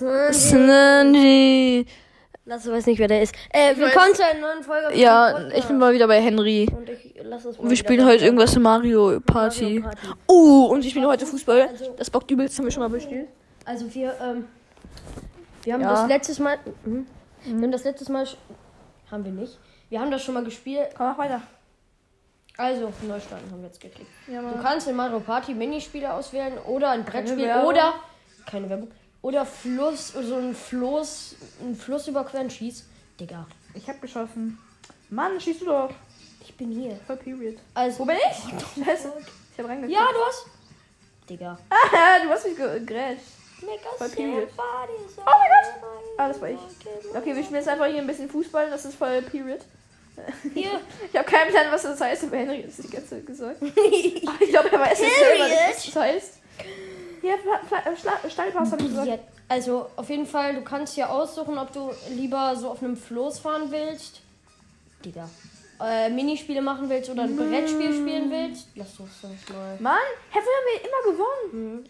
Snandy. Lass weiß nicht, wer der ist. Äh, willkommen zu einer neuen Folge. Ja, Podcast. ich bin mal wieder bei Henry. Und ich lass es mal Wir spielen heute irgendwas in Mario Party. Mario Party. Uh, und ich spiele heute Fußball. Also- Das bockt übelst, haben wir schon mal bespielt. Also wir, ähm, wir haben Ja. das letztes Mal, mhm. wir haben das letztes Mal, haben wir nicht. Wir haben das schon mal gespielt. Komm, mach weiter. Also, Neustarten haben wir jetzt geklickt. Ja, Du kannst in Mario Party Minispiele auswählen oder ein Brettspiel oder keine Werbung oder Fluss so ein Floß ein Fluss überqueren schieß. Digga, Ich hab geschossen. Mann, schießt du doch. ich bin hier. Voll Period. Also Wo bin ich? Scheiße. Ich hab reingekriegt. Ja, du hast Digga. du hast mich gegrätscht. Voll Period. Oh mein Gott. Ah, das war ich. Okay, wir spielen jetzt einfach hier ein bisschen Fußball. Das ist voll Period. Hier. Ich habe keinen Plan, was das heißt, aber Henry hat es die ganze Zeit gesagt. Aber ich glaube, er weiß jetzt selber nicht, was das heißt. Ja, Schla- Steilpass habe ich gesagt. Ja, also auf jeden Fall, du kannst hier aussuchen, ob du lieber so auf einem Floß fahren willst. Digga. Äh, Minispiele machen willst oder ein Brettspiel spielen willst. Lass uns das mal. Mann, hä, früher haben wir immer gewonnen. Mhm.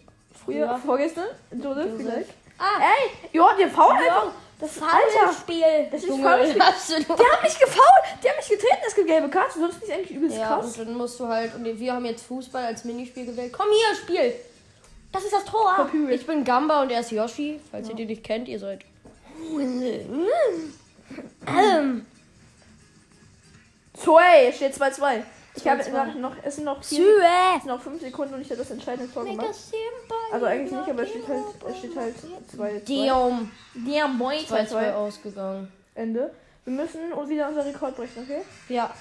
Früher, Ja. vorgestern, Josef. vielleicht. Ah, Ey, ja, der faul einfach. Das ist Alter. Spiel. Das ist Foulspiel. Der hat mich gefault. Der hat mich getreten, das gibt gelbe Karte. Sonst nicht eigentlich übelst Ja, krass. und dann musst du halt, und wir haben jetzt Fußball als Minispiel gewählt. Komm hier, Spiel! Das ist das Tor! Verpübelt. Ich bin Gamba und er ist Yoshi. Falls ihr den nicht kennt, ihr seid. Ähm, Zwei, es steht 2-2. Ich habe 2-2. noch, es sind noch, vier, es sind noch fünf Sekunden und ich habe das entscheidende Tor gemacht. Also eigentlich nicht, aber es steht halt, es steht halt 2 Diom. Der Boy 2-2 2-2 ausgegangen. Ende. Wir müssen wieder unser Rekord brechen, okay? Ja.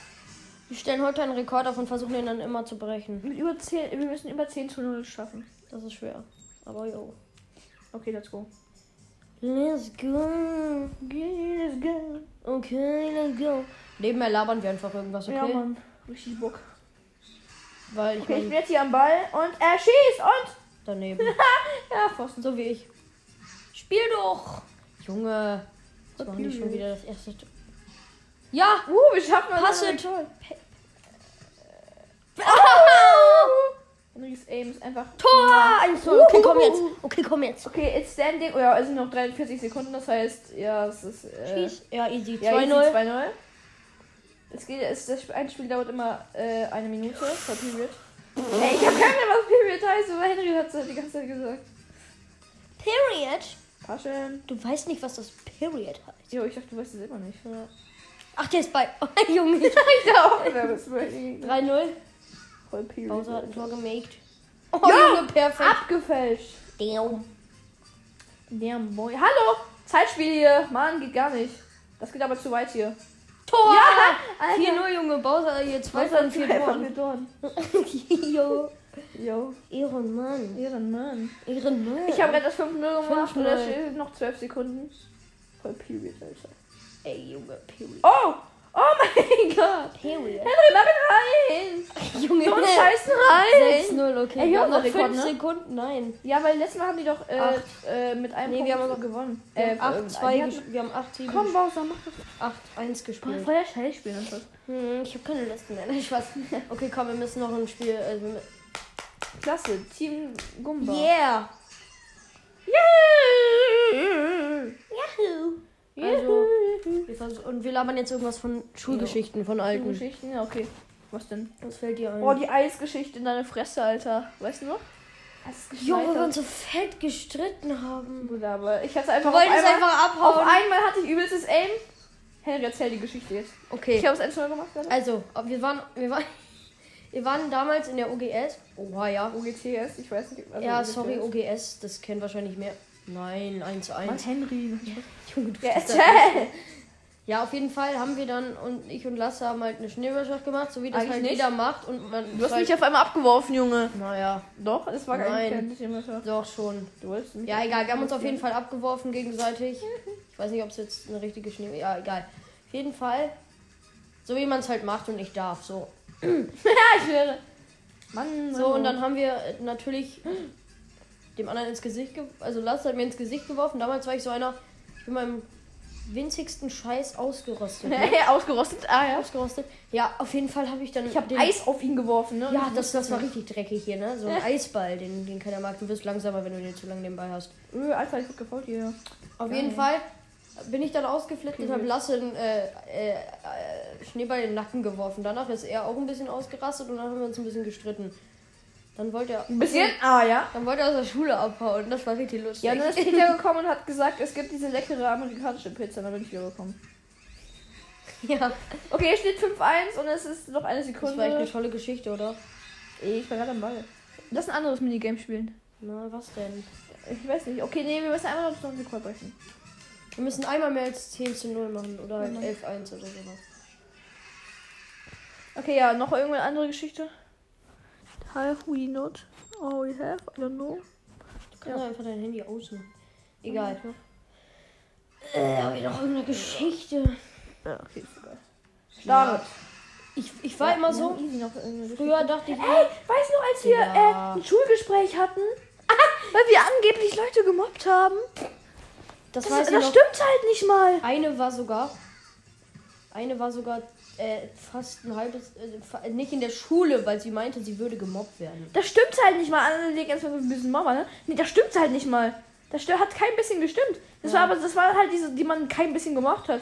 Wir stellen heute einen Rekord auf und versuchen den dann immer zu brechen. Mit über 10, wir müssen über 10 zu 0 schaffen. Das ist schwer. Aber jo. Okay, let's go. Let's go. Okay, let's go. Okay, let's go. Nebenher labern wir einfach irgendwas, okay? Ja, Mann. Richtig Bock. Weil ich Okay, ich mein, bin jetzt hier am Ball und er schießt und. daneben. Ja, Pfosten. so wie ich. Spiel doch! Junge. Das war nicht schon wieder das erste. Ja! Uh, wir schaffen es. Pass it. den Henrys Aim ist einfach. Tor! Ein Tor! Okay, komm jetzt. Okay, komm jetzt. Okay, it's standing. Oh ja, es sind noch 43 Sekunden, das heißt, ja, es ist. Äh, Schieß. Ja, easy. Ja, 2-0. easy, 2-0. Es geht, es, das ein Spiel dauert immer äh, eine Minute per Period. Ey, ich hab keine Ahnung, was Period heißt, aber Henry hat es die ganze Zeit gesagt. Period? Paschen. Du weißt nicht, was das Period heißt. Jo, ich dachte, du weißt es immer nicht. Ach, der ist bei. Oh, Junge. ich dachte, bei 3-0. Voll Period. Bowser hat ein Tor gemaked. Oh, Ja! Junge, perfekt. Abgefälscht. Damn. Damn boy. Hallo! Zeitspiel hier. Mann, geht gar nicht. Das geht aber zu weit hier. Tor! Ja, Alter. 4-0, Junge. Bowser hier 2 Was von 4 Toren. Jo. Jo. Ehrenmann. Ehrenmann. Ehrenmann. Ich habe gerade das 5-0 gemacht 5-0. und es steht noch 12 Sekunden. Voll Period, Alter. Ey, Junge, Period. Oh! Oh mein Gott! Period. Henry, mach ihn rein! Junge, So Scheißen rein! 6-0, okay. Ey, wir haben noch Rekord, 5 ne? Sekunden. Nein. Ja, weil letztes Mal haben die doch äh, äh, mit einem Nee, Punkt wir haben aber- gewonnen. Wir Äh, haben ähm, 8-2 die gesch- hatten- Wir haben 8 7 Komm, Bowser, mach das. 8-1 gespielt. Voll der Scheißspiel einfach. Hm, ich habe keine Liste mehr. Nein, Spaß. Okay, komm, wir müssen noch ein Spiel. Also, mü- Klasse, Team Gumba. yeah! Yeah! Yahoo! Also, wir vers- und wir labern jetzt irgendwas von Schulgeschichten von alten. Geschichten, ja, okay. Was denn? Was fällt dir ein? Oh, die Eisgeschichte in deine Fresse, Alter. Weißt du noch? Jo, wo wir uns so fett gestritten haben. Bruder, aber ich hatte einfach Du wolltest auf einmal, einfach auf abhauen. einmal hatte ich übelstes Aim. Henry, erzähl die Geschichte jetzt. Ich Okay. habe es ein schon gemacht, gerade. Also, wir waren, wir waren, wir waren damals in der OGS. Oha, ja. OGTS, ich weiß nicht. also Ja, OGTS. sorry, OGS, das kennen wahrscheinlich mehr. Nein, 1-1. Mann, Henry. Junge, du Ja, da- erzähl! Ja, auf jeden Fall haben wir dann und ich und Lasse haben halt eine Schneeballschlacht gemacht, so wie das Eigentlich halt nicht. jeder macht und man Du hast halt, mich auf einmal abgeworfen, Junge. naja, Doch, es war Nein. eigentlich kein Thema. doch schon. Du wolltest mich Ja, egal, wir haben uns auf jeden Fall abgeworfen gegenseitig. Ich weiß nicht, ob es jetzt eine richtige Schnee. Ja, egal. Auf jeden Fall, so wie man es halt macht und ich darf, so. Ja, ich wäre. Mann, So, und dann haben wir natürlich dem anderen ins Gesicht, ge also Lasse hat mir ins Gesicht geworfen. Damals war ich so einer, ich bin meinem winzigsten Scheiß ausgerostet. Ne? Ausgerostet. Ah ja. ausgerostet. Ja, auf jeden Fall habe ich dann. Ich habe Eis auf ihn geworfen, ne? Ja, das, das war richtig dreckig hier, ne? So ein. Eisball, den, den keiner mag. Du wirst langsamer, wenn du den zu lange nebenbei hast. Öh, Alter, ich wurde gefolgt hier. Auf jeden Fall bin ich dann ausgeflippt und habe Lasse einen äh, äh, äh, Schneeball in den Nacken geworfen. Danach ist er auch ein bisschen ausgerastet und dann haben wir uns ein bisschen gestritten. Dann wollte er. Ein bisschen? Ah ja. Dann wollte er aus der Schule abhauen. Das war richtig lustig. Ja, dann ist Peter gekommen und hat gesagt, es gibt diese leckere amerikanische Pizza. Dann bin ich wieder gekommen. ja. Okay, hier steht 5-1 und es ist noch eine Das Sekunde. war echt eine tolle Geschichte, oder? ich war gerade am Ball. Lass ein anderes Minigame spielen. Na, was denn? Ich weiß nicht. Okay, nee, wir müssen einmal noch den Rekord brechen. Wir müssen einmal mehr als 10 zu 0 machen oder halt Mhm. 11-1 oder sowas. Okay, ja, noch irgendeine andere Geschichte? Have we not? Oh, we have? I don't know. Du kannst Ja. einfach dein Handy ausmachen. Egal. Ja, Äh, ich noch irgendeine Geschichte? okay, ist egal. Start. Ich, ich war immer so. Früher dachte ich. Ey, weißt du noch, als wir Ja. äh, ein Schulgespräch hatten? Weil wir angeblich Leute gemobbt haben? Das, Das, das ich stimmt halt nicht mal. Eine war sogar. Eine war sogar äh, fast ein halbes. Äh, nicht in der Schule, weil sie meinte, sie würde gemobbt werden. Das stimmt halt nicht mal. Alle legen erstmal ein bisschen Mama, ne? Nee, das stimmt halt nicht mal. Das hat kein bisschen gestimmt. Das Ja. war aber, das war halt diese, die man kein bisschen gemacht hat.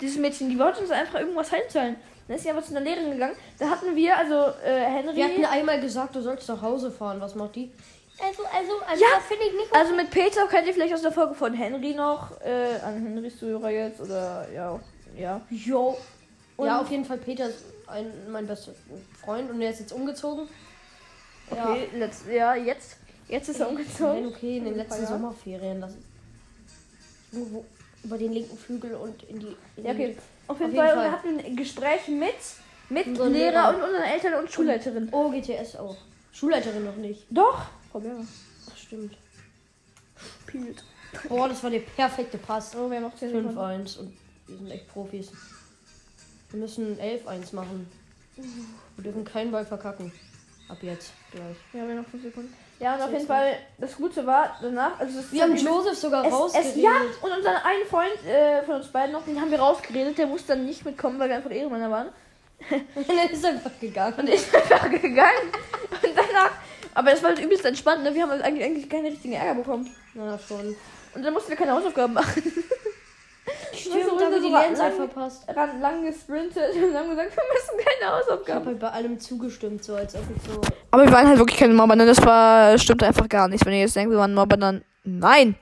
Dieses Mädchen, die wollte uns einfach irgendwas heimzahlen. Dann ist sie aber zu einer Lehrerin gegangen. Da hatten wir, also äh, Henry. Wir hatten einmal gesagt, du sollst nach Hause fahren. Was macht die? Also, also, also, Ja. finde ich nicht. Also mit Peter kennt ihr vielleicht aus der Folge von Henry noch, äh, an Henrys Zuhörer jetzt, oder ja, ja. Jo. Und- Ja, auf jeden Fall, Peter ist ein, mein bester Freund und der ist jetzt umgezogen. Okay, letzt, ja, jetzt, jetzt ist er Nein, umgezogen. okay, in den letzten. Sommerferien. Das irgendwo über den linken Flügel und in die. In Ja, okay. Auf jeden, Auf jeden Fall, Fall. wir hatten ein Gespräch mit, mit Lehrer Lehrer. und unseren Eltern und Schulleiterin. oh, GTS auch. Schulleiterin noch nicht. Doch. Frau Lehrer. Ach, stimmt. Spielt. Boah, das war der perfekte Pass. Oh, 10 Sekunden. 5-1 und wir sind echt Profis. Wir müssen 11-1 machen. Wir dürfen keinen Ball verkacken. Ab jetzt gleich. Ja, wir haben noch 5 Sekunden. Ja, und auf jeden Fall, das Gute war, danach, also das Wir haben Joseph sogar es, rausgeredet. es, ja, und unseren einen Freund äh, von uns beiden noch, den haben wir rausgeredet, der musste dann nicht mitkommen, weil wir einfach Ehrenmänner waren. Und dann ist er einfach gegangen. Und ist einfach gegangen. Und danach, aber das war halt übelst entspannt, ne? Wir haben halt eigentlich, eigentlich keine richtigen Ärger bekommen. Na schon. Und dann mussten wir keine Hausaufgaben machen. Stimmt, da haben wir die Lernzeit lang- verpasst. Ran, lang gesprintet und haben gesagt, wir müssen keine Ich habe Hausaufgaben. halt bei allem zugestimmt, so als ob ich so. Aber wir waren halt wirklich keine Mobber, ne? Das war, stimmt einfach gar nicht. Wenn ihr jetzt denkt, wir waren Mobber, dann nein.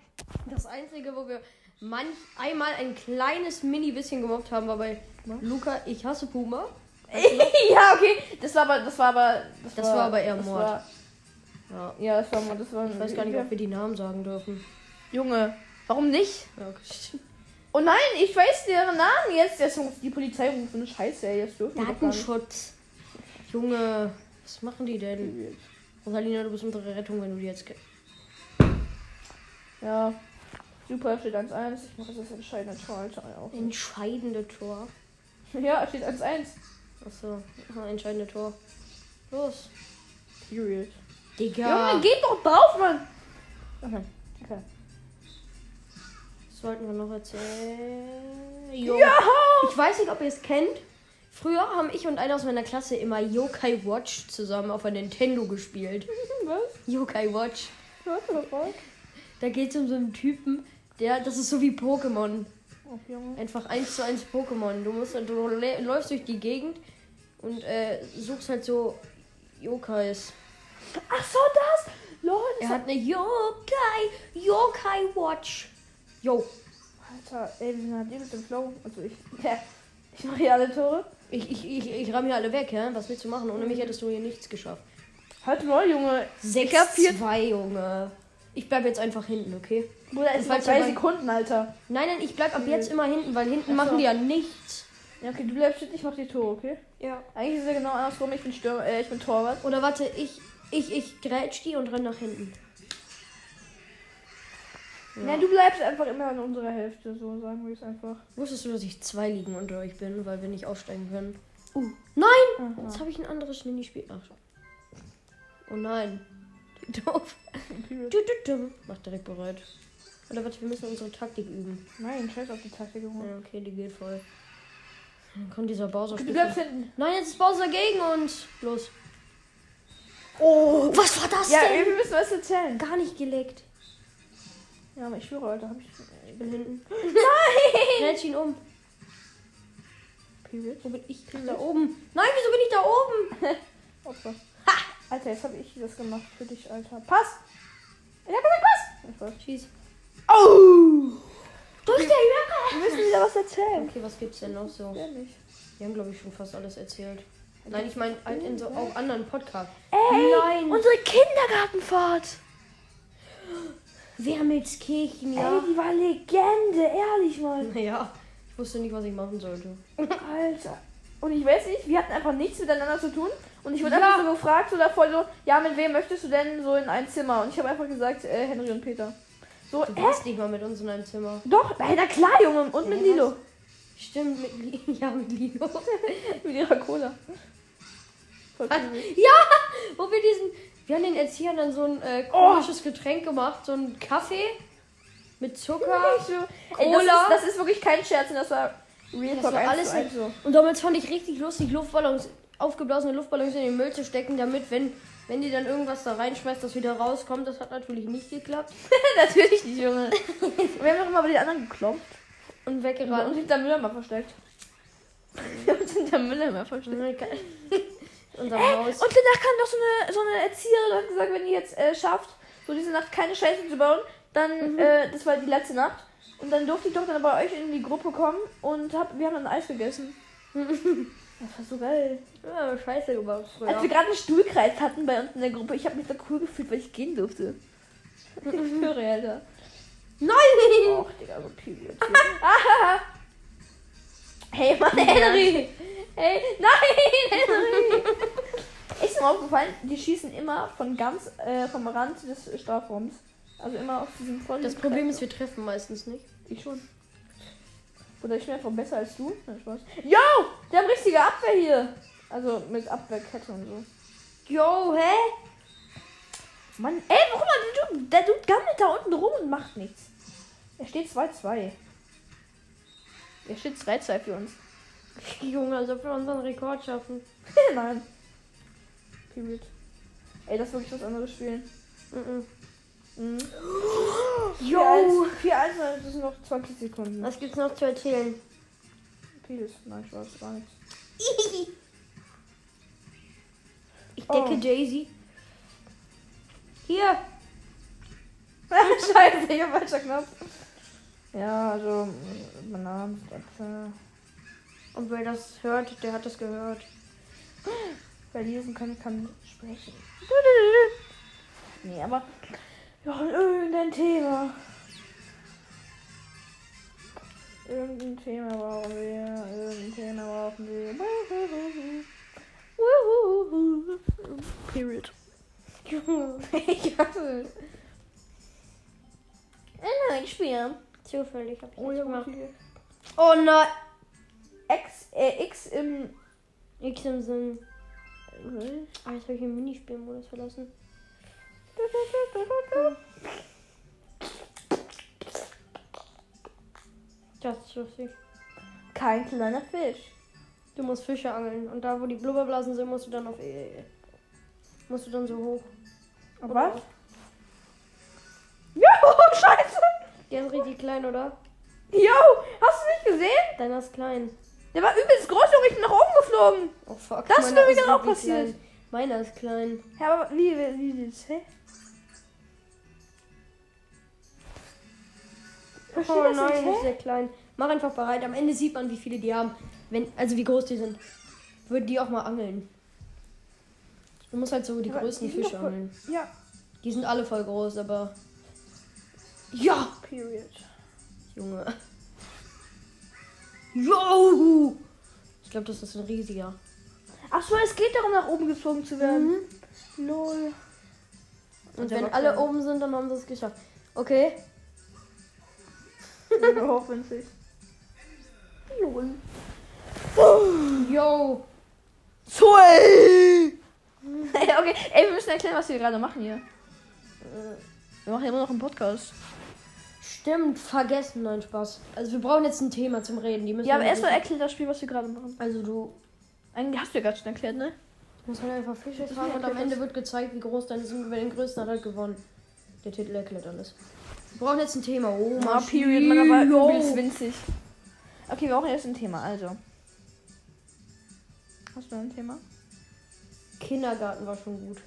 Das Einzige, wo wir manch einmal ein kleines mini bisschen gemobbt haben, war bei Luca, ich hasse Puma. ja, okay. Das war aber, das war aber, Das war aber eher das Mord. War, Ja. ja, das war Mord. Das war Ich weiß gar nicht, ob wir die Namen sagen dürfen. Junge, warum nicht? Ja, okay. Oh nein, ich weiß deren Namen jetzt. Jetzt muss die Polizei rufen. Scheiße, ey, jetzt dürfen. Datenschutz. Junge, was machen die denn? Rosalina, du bist unsere Rettung, wenn du die jetzt. Ja. Super, steht 1-1. Ich mache das entscheidende Tor, Alter. Auch. Entscheidende Tor. Ja, steht 1-1. Achso, aha, entscheidende Tor. Los. Period. Digga. Junge, geht doch drauf, Mann! Okay. okay. Was sollten wir noch erzählen? Jo. Ja! Ich weiß nicht, ob ihr es kennt. Früher haben ich und einer aus meiner Klasse immer Yokai Watch zusammen auf ein Nintendo gespielt. Was? Yokai Watch. Was? Da geht es um so einen Typen, der, das ist so wie Pokémon. Einfach eins zu eins Pokémon. Du musst, du lä- läufst durch die Gegend und äh, suchst halt so Yokais. Ach so, das! Lol, Er das hat eine Yokai, Yokai Watch. Yo. Alter, ey, wir sind halt mit dem Flow. Also ich. Ich mache hier alle Tore. Ich, ich, ich, ich ramm hier alle weg, ja? Was willst du machen? Ohne mich hättest du hier nichts geschafft. Halt mal, Junge. 6 Ich hab vier- 2, Junge. Ich bleib jetzt einfach hinten, okay? Bruder, es sind mal- Sekunden, Alter. Nein, nein, ich bleib ab jetzt immer hinten, weil hinten machen die ja nichts. Ja, okay, du bleibst hinten, ich mach die Tore, okay? Ja. Eigentlich ist es ja genau andersrum. Ich bin Stürmer, äh, ich bin Torwart. Oder warte, ich, ich, ich grätsch die und renn nach hinten. Ja. du bleibst einfach immer in unserer Hälfte, so sagen wir es einfach. Wusstest du, dass ich zwei Ligen unter euch bin, weil wir nicht aufsteigen können? Uh. Nein! Aha. Jetzt habe ich ein anderes Minispiel. Ach. Oh nein. Doof. Du, du, du. Mach direkt bereit. Oder warte, wir müssen unsere Taktik üben. Nein, scheiß auf die Taktik. Ja, okay, die geht voll. Dann kommt dieser Bowser. Du bleibst hinten. Nein, jetzt ist Bowser gegen uns. Los. Oh, was war das Ja, denn? wir müssen was erzählen. Gar nicht geleckt. Ja, aber ich schwöre, Alter, hab ich. Ich bin hinten. Nein! Schnell ihn um. Period. Wo bin ich? Da oben. Nein, wieso bin ich da oben? Opfer. Ha! Alter, jetzt habe ich das gemacht für dich, Alter. Pass! Ich hab gesagt, Pass! Ich weiß. Schieß. Oh! Durch der Jacke. Wir müssen wieder was erzählen. Okay, was gibt's denn noch so? Ja, nicht. Wir haben, glaube ich, schon fast alles erzählt. Nein, ich meine halt in so auch anderen Podcasts. Ey, Nein. unsere Kindergartenfahrt! Wermelskirchen, Ey, ja. die war Legende, ehrlich mal. Naja, ich wusste nicht, was ich machen sollte. Alter. Und ich weiß nicht, wir hatten einfach nichts miteinander zu tun. Und ich wurde Ja. einfach so gefragt, so davor so, ja, mit wem möchtest du denn so in ein Zimmer? Und ich habe einfach gesagt, äh, Henry und Peter. So, Du warst nicht mal mit uns in einem Zimmer. Doch, ey, na klar, Junge. Und mit Ja, Lilo. Stimmt, mit Li ja, mit Lilo. Mit ihrer Cola. Was? Ja, wo wir diesen. Wir haben den Erziehern dann so ein äh, komisches Getränk gemacht, so ein Kaffee mit Zucker. So, ey, das, Cola. ist, das ist wirklich kein Scherz, und das war Real Das war 1 alles zu 1 so. Und damals fand ich richtig lustig, Luftballons, aufgeblasene Luftballons in den Müll zu stecken, damit, wenn, wenn die dann irgendwas da reinschmeißt, das wieder rauskommt. Das hat natürlich nicht geklappt. Natürlich nicht, Junge. wir haben doch immer bei den anderen geklopft. Und Und weggerannt. hinter Mülleimer versteckt. Wir haben uns hinter Mülleimer versteckt. Haus. Und danach kam noch so eine, so eine Erzieherin und hat gesagt, wenn ihr jetzt äh, schafft, so diese Nacht keine Scheiße zu bauen, dann, äh, das war die letzte Nacht. Und dann durfte ich doch dann bei euch in die Gruppe kommen und hab, wir haben dann Eis gegessen. Das war so geil. Ja, scheiße gebaut Als wir früher. gerade einen Stuhlkreis hatten bei uns in der Gruppe, ich habe mich so cool gefühlt, weil ich gehen durfte. Ich schwöre, Alter. Nein! Och, Digga, so Period. Hey, Mann, Henry! Hey, nein, Henry! Ist mir aufgefallen, die schießen immer von ganz äh, vom Rand des Strafraums. Also immer auf diesem vollen. Das Problem ist, wir treffen meistens nicht. Ich schon. Oder ich bin einfach besser als du? Nein, Spaß. Yo! Der hat richtige Abwehr hier. Also mit Abwehrkette und so. Jo, hä? Mann, ey, warum hat der Dude, der Dude gammelt da unten rum und macht nichts? Er steht 2-2. Er steht 3-2 für uns. Junge, als ob wir unseren Rekord schaffen. Nein. Period. Ey, das wirklich was anderes spielen. Mhm. Mhm. Jo! 4-1, das sind noch 20 Sekunden. Was gibt's noch zu erzählen? Vieles. Nein, Spaß, gar nichts. Ich decke Oh. Daisy. Hier! Scheiße, ich hab falscher Knopf. Ja, also, Bananen, Äpfel. Und wer das hört, der hat das gehört. Wer lesen kann, kann sprechen. Nee, aber brauchen irgendein Thema. Irgendein Thema brauchen wir. Irgendein Thema brauchen wir. Period. ich hasse es. Ein Spiel. Zufällig hab ich Oh, ja, gemacht. Oh nein! X, äh, X im. X im Sinn. Ah, jetzt habe ich den Minispielmodus verlassen. Das ist lustig. Kein kleiner Fisch. Du musst Fische angeln. Und da, wo die Blubberblasen sind, musst du dann auf. E musst du dann so hoch. Aber was? Der ist richtig klein, oder? Jo, hast du nicht gesehen? Deiner ist klein. Der war übelst groß, Junge, ich bin nach oben geflogen. Oh fuck. Das ist mir wieder auch passiert. Klein. Meiner ist klein. Ja, aber wie, wie, wie, wie hä? Oh das nein, nicht, ist sehr klein. Mach einfach bereit. Am Ende sieht man, wie viele die haben. Wenn, also wie groß die sind. Würden die auch mal angeln. Du musst halt so die Aber größten die Fische voll- angeln. Ja. Die sind alle voll groß, aber. Ja! Period. Junge. Yo! Ich glaube, das ist ein riesiger. Ach so, es geht darum, nach oben gezogen zu werden. Null. Und der wenn alle oben sind, dann haben sie es geschafft. Okay. Hoffentlich. Null. Yo! Zwei! Ey, okay, ey, wir müssen erklären, was wir gerade machen hier. Äh, Wir machen ja immer noch einen Podcast. Stimmt, vergessen. Nein, Spaß. Also wir brauchen jetzt ein Thema zum Reden. Die müssen Ja, aber erstmal erklär das Spiel, was wir gerade machen. Also du Eigentlich hast du ja gerade schon erklärt, ne? musst halt einfach Fische fangen und am Ende wird gezeigt, wie groß deine. Und wer den größten hat, hat gewonnen. Der Titel erklärt alles. Wir brauchen jetzt ein Thema. Oh, Ah, Maschine. Period, man aber übelst winzig. Okay, wir brauchen jetzt ein Thema, also. Hast du ein Thema? Kindergarten war schon gut.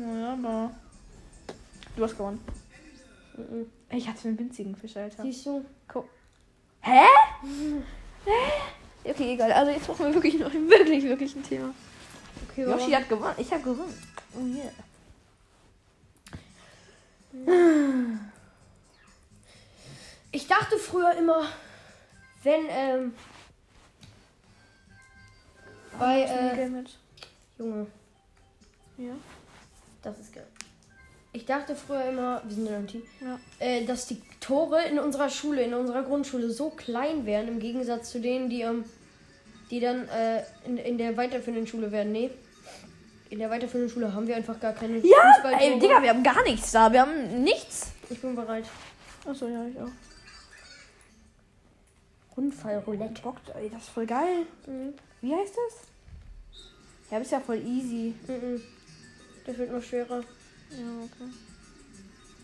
Ja, aber. Du hast gewonnen. Mhm. Ich hatte einen winzigen Fisch, Alter. Siehst du? Hä? Hä? Okay, egal. Also jetzt brauchen wir wirklich noch wirklich, wirklich ein Thema. Okay, Yoshi hat gewonnen. Ich habe gewonnen. Oh yeah. Ich dachte früher immer, wenn, ähm, bei, äh. Junge, Ja. das ist geil. Ich dachte früher immer, wir sind in einem Team, Ja. äh, dass die Tore in unserer Schule, in unserer Grundschule so klein wären, im Gegensatz zu denen, die, ähm, die dann äh, in, in der weiterführenden Schule werden. Nee, in der weiterführenden Schule haben wir einfach gar keine Ja, ey, Digga, wir haben gar nichts da. Wir haben nichts. Ich bin bereit. Achso, ja, ich auch. Rundfallroulette. Bock, ey, das ist voll geil. Mhm. Wie heißt das? Ja, das ist ja voll easy. Mhm. Das wird noch schwerer. Ja, okay.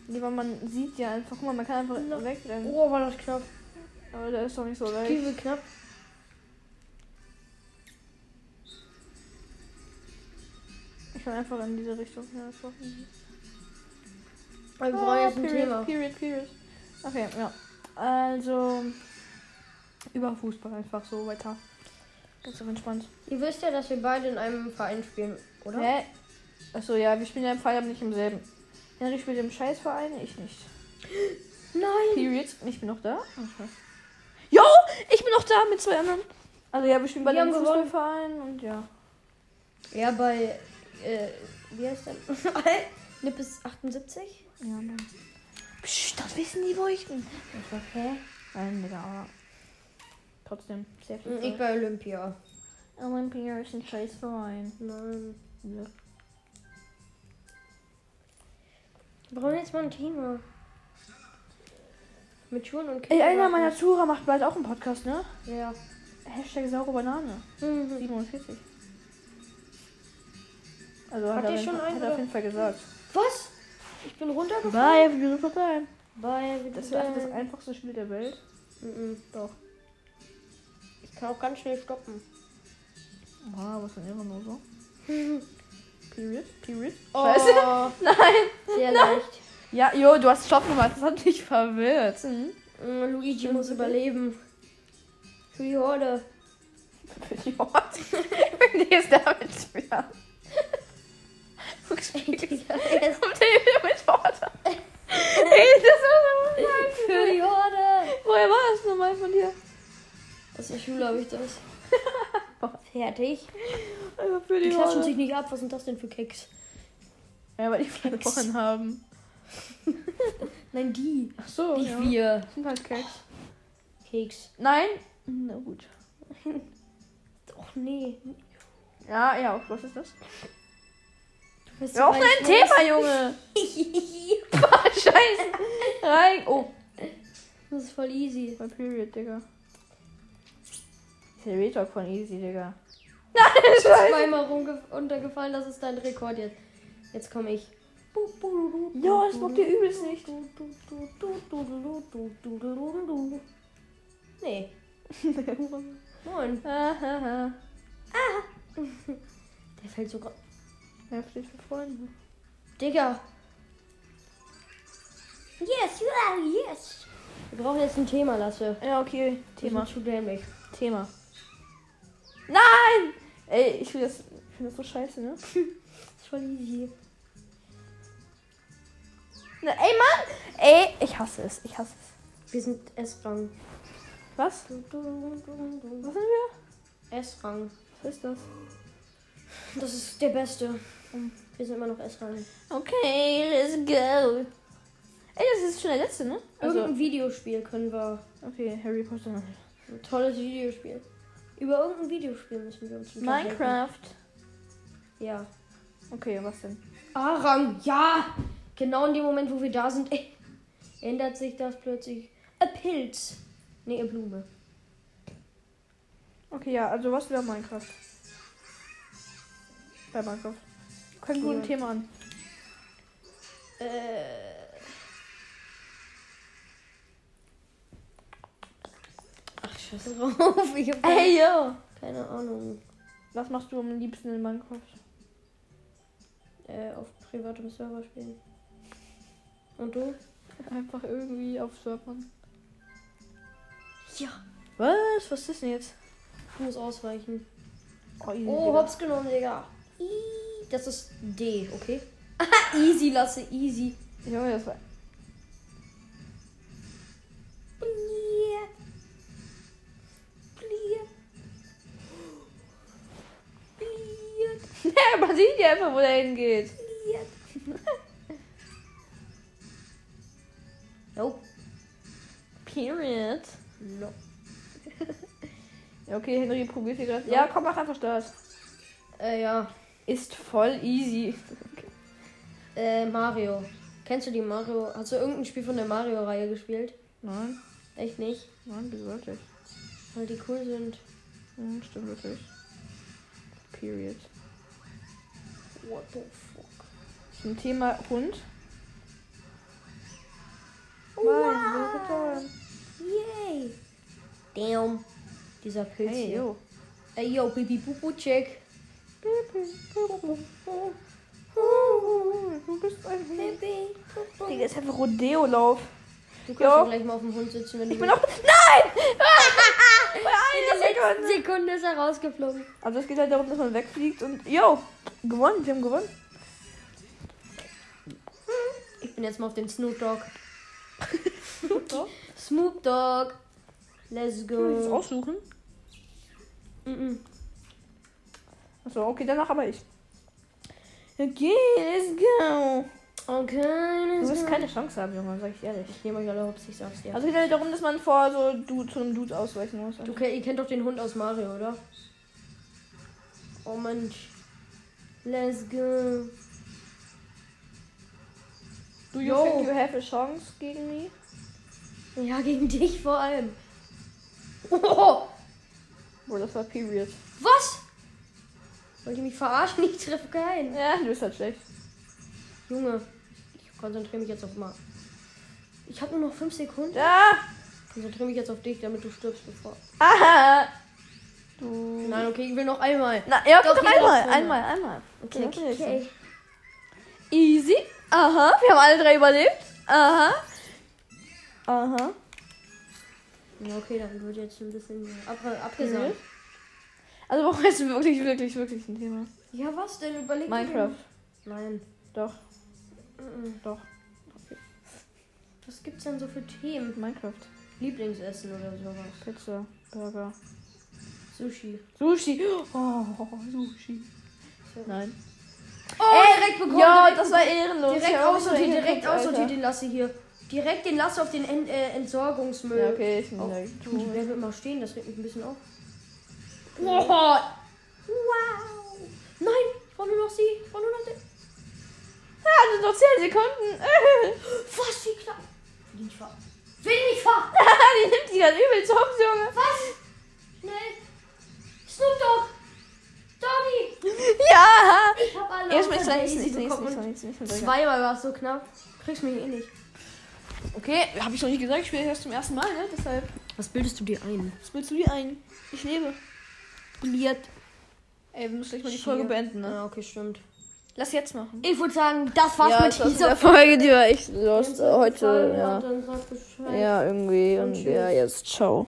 Lieber man sieht ja einfach, guck mal, man kann einfach Ja. wegrennen. Oh, war das knapp. Aber der ist doch nicht so leicht. Wie viel knapp? Ich will einfach in diese Richtung. Ja, das war wir brauchen jetzt ein Ah, period, Thema. Period, period. Okay, ja. Also, über Fußball einfach so weiter. Ganz so entspannt. Ihr wisst ja, dass wir beide in einem Verein spielen, oder? Hä? Achso, ja, wir spielen ja im Fall aber nicht im selben. Henry spielt im Scheißverein, ich nicht. Nein! Period. Ich bin noch da. Jo, ich bin noch da mit zwei anderen. Also ja, wir spielen bei Wir dem. Fußballverein und ja. Ja, bei. Äh, wie heißt der? Nippes 78? Ja, Mann. Psst, das wissen die, wo ich bin. Ich war, hä? Nein, Digga, aber trotzdem sehr viel. Ich bei Olympia. Olympia ist ein Scheißverein. Nein. Ja. Wir brauchen jetzt mal ein Thema. Mit Schuhen und Ey, einer meiner Zuhörer macht bald auch einen Podcast, ne? Ja. Hashtag saure Banane. Mhm. 47. Also Hat hat, er, schon einen, hat er auf jeden Fall gesagt. Was? Ich bin runtergefallen. Bye, wir sind vorbei. Bye, wie Das ist einfach das einfachste Spiel der Welt. Mhm. Doch. Ich kann auch ganz schnell stoppen. Ah, was denn immer nur so? Period? Period? Oh, Scheiße. Nein. sehr leicht. Ja, jo, du hast Stopp gemacht. Das hat mich verwirrt. Hm? Mm, Luigi muss überleben. Für die Horde. Für die Horde. Die ist damit schwer. Er der wieder mit Horde? Ey, das war so für die Horde. Woher war das nochmal von dir? Aus der Schule habe ich das. Fertig. Für Die die klatschen sich nicht ab. Was sind das denn für Keks? Ja, weil die verloren haben. Nein, die. Ach so, Nicht ja. wir. Das sind halt Keks. Keks. Nein? Na gut. Och nee. Ja, ja, was ist das? Du bist Ja, auch dein ein Thema, Junge. Boah, Scheiße. Rein. Oh. Das ist voll easy. Bei Period, Digga. Ist der Retalk von Easy, Digga. Zweimal rumge- runtergefallen, das ist dein Rekord jetzt. Jetzt komme ich. Jo, das bockt dir übelst nicht. Nee. Moin. Hahaha. Der fällt sogar. Heftig für Freunde. Digga. Yes, you are, yes. Wir brauchen jetzt ein Thema, Lasse. Ja, okay. Thema. Thema. zu dämlich. Thema. Nein! Ey, ich finde das, ich find das so scheiße, ne? Das ist voll easy. Na, ey, Mann! Ey, ich hasse es. Ich hasse es. Wir sind S-Rang. Was? Was sind wir? S-Rang. Was ist das? Das ist der Beste. Wir sind immer noch S-Rang. Okay, let's go. Ey, das ist schon der letzte, ne? Also, Irgendein Videospiel können wir. okay, Harry Potter. Ein tolles Videospiel. Über irgendein Videospiel müssen wir uns unterhalten. Minecraft. Ja. Okay, was denn? A-Rang, ja! Genau in dem Moment, wo wir da sind. Ey, ändert sich das plötzlich. Ein Pilz. Nee, eine Blume. Okay, ja, also was wäre Minecraft? Bei Minecraft. Kein gutes Ja. Thema an. Äh. Scheiße drauf. Ich hab keine, Ey, yo! keine Ahnung. Was machst du am liebsten in Minecraft? Äh, auf privatem Server spielen. Und du? Einfach irgendwie auf Servern. Ja. Was? Was ist denn jetzt? Ich muss ausweichen. Oh, easy, Oh, hops genommen, Digga. Das ist D, okay? easy, lasse, easy. Junge, das war. Man sieht ja einfach, wo der hingeht. Nope. Period. No. Ja, okay, Henry probiert hier gerade. Ja, komm, mach einfach das. Äh, ja. Ist voll easy. Äh, Mario. Kennst du die Mario? Hast du irgendein Spiel von der Mario-Reihe gespielt? Nein, Echt nicht? nein, wieso wirklich? Weil die cool sind. Hm, stimmt wirklich. Period. What the fuck? Zum Thema Hund. Wow. Yay! Damn. Dieser Pilz Hey, hier. yo. Ey, yo, Pipi Pupu check. Du bist ein Hund. Pipi Digga, ist einfach Rodeo-Lauf. Du kannst Jo. gleich mal auf dem Hund sitzen, wenn Ich du bin auch. Nein! Bei In einer der letzten Sekunde. Ist er rausgeflogen. Also es geht halt darum, dass man wegfliegt und. Yo! Gewonnen, wir haben gewonnen. Ich bin jetzt mal auf den Snoop Dogg. Snoop Dogg. Let's Kann ich das go. aussuchen? Mhm. Achso, okay, danach aber ich. Okay, let's go. Okay, Du wirst keine Chance haben, Junge, sag ich ehrlich. Ich nehme euch alle hops, ich sag's dir. Also es geht halt darum, dass man vor so du zu einem Dude ausweichen muss. Du, kennt- ihr kennt doch den Hund aus Mario, oder? Oh Mensch. Let's go. Do you Yo. think you have a chance gegen mich? Ja, gegen dich vor allem. Oh, Boah, das war Period. was? Wollt ihr mich verarschen? Ich treffe keinen. Ja, du bist halt schlecht. Junge, konzentriere mich jetzt auf mal. Ich habe nur noch 5 Sekunden. Ja! Konzentriere mich jetzt auf dich, damit du stirbst bevor. Aha! Du. Nein, okay, ich will noch einmal. Na, ja, Doch, doch, einmal, einmal, einmal. Okay, okay, okay. Easy. Aha, wir haben alle drei überlebt. Aha. Aha. Ja, okay, dann wird jetzt ein bisschen ab, abgesagt. Mhm. Also warum ist wirklich, wirklich, wirklich ein Thema? Ja, was denn? Überleg Minecraft. Nein. Doch, Mhm. doch. Was gibt's denn so für Themen? Minecraft. Lieblingsessen oder sowas. Pizza, Burger. Sushi. Sushi. Oh, Sushi. Nein. Oh, direkt bekommen. Ja, direkt das war ehrenlos. Direkt Ich aussortiert, so direkt Alter. den Lasse hier. Direkt den Lasse auf den Ent äh, Entsorgungsmüll. Ja, okay, ich bin Oh, du, tot. wer wird mal stehen? Das regt mich ein bisschen auf. Wow. Wow. Nein, ich brauche nur noch sie. Ich brauche nur noch den. Ja, das sind noch 10 Sekunden. Was, wie knapp. Will nicht fahren. Will nicht fahren. die nimmt die gerade übel Hops, Junge. Was? Schnell. Snoop Dogg. Doggy. Ja. Ich hab alle Erstmal nichts, nichts, bekommen nichts, und nichts, nichts. Zweimal war es so knapp. Kriegst mich eh nicht. Okay, habe ich noch nicht gesagt, ich spiele erst zum ersten Mal, ne? Deshalb. Was bildest du dir ein? Was willst du dir ein? Ich lebe. Bliert. Ey, wir müssen gleich mal die Folge beenden, ne? Ja, okay, stimmt. Lass jetzt machen. Ich würde sagen, das war's mit das dieser Folge, die war echt lost heute. Ja. ja, irgendwie. Und Und ja, jetzt ciao.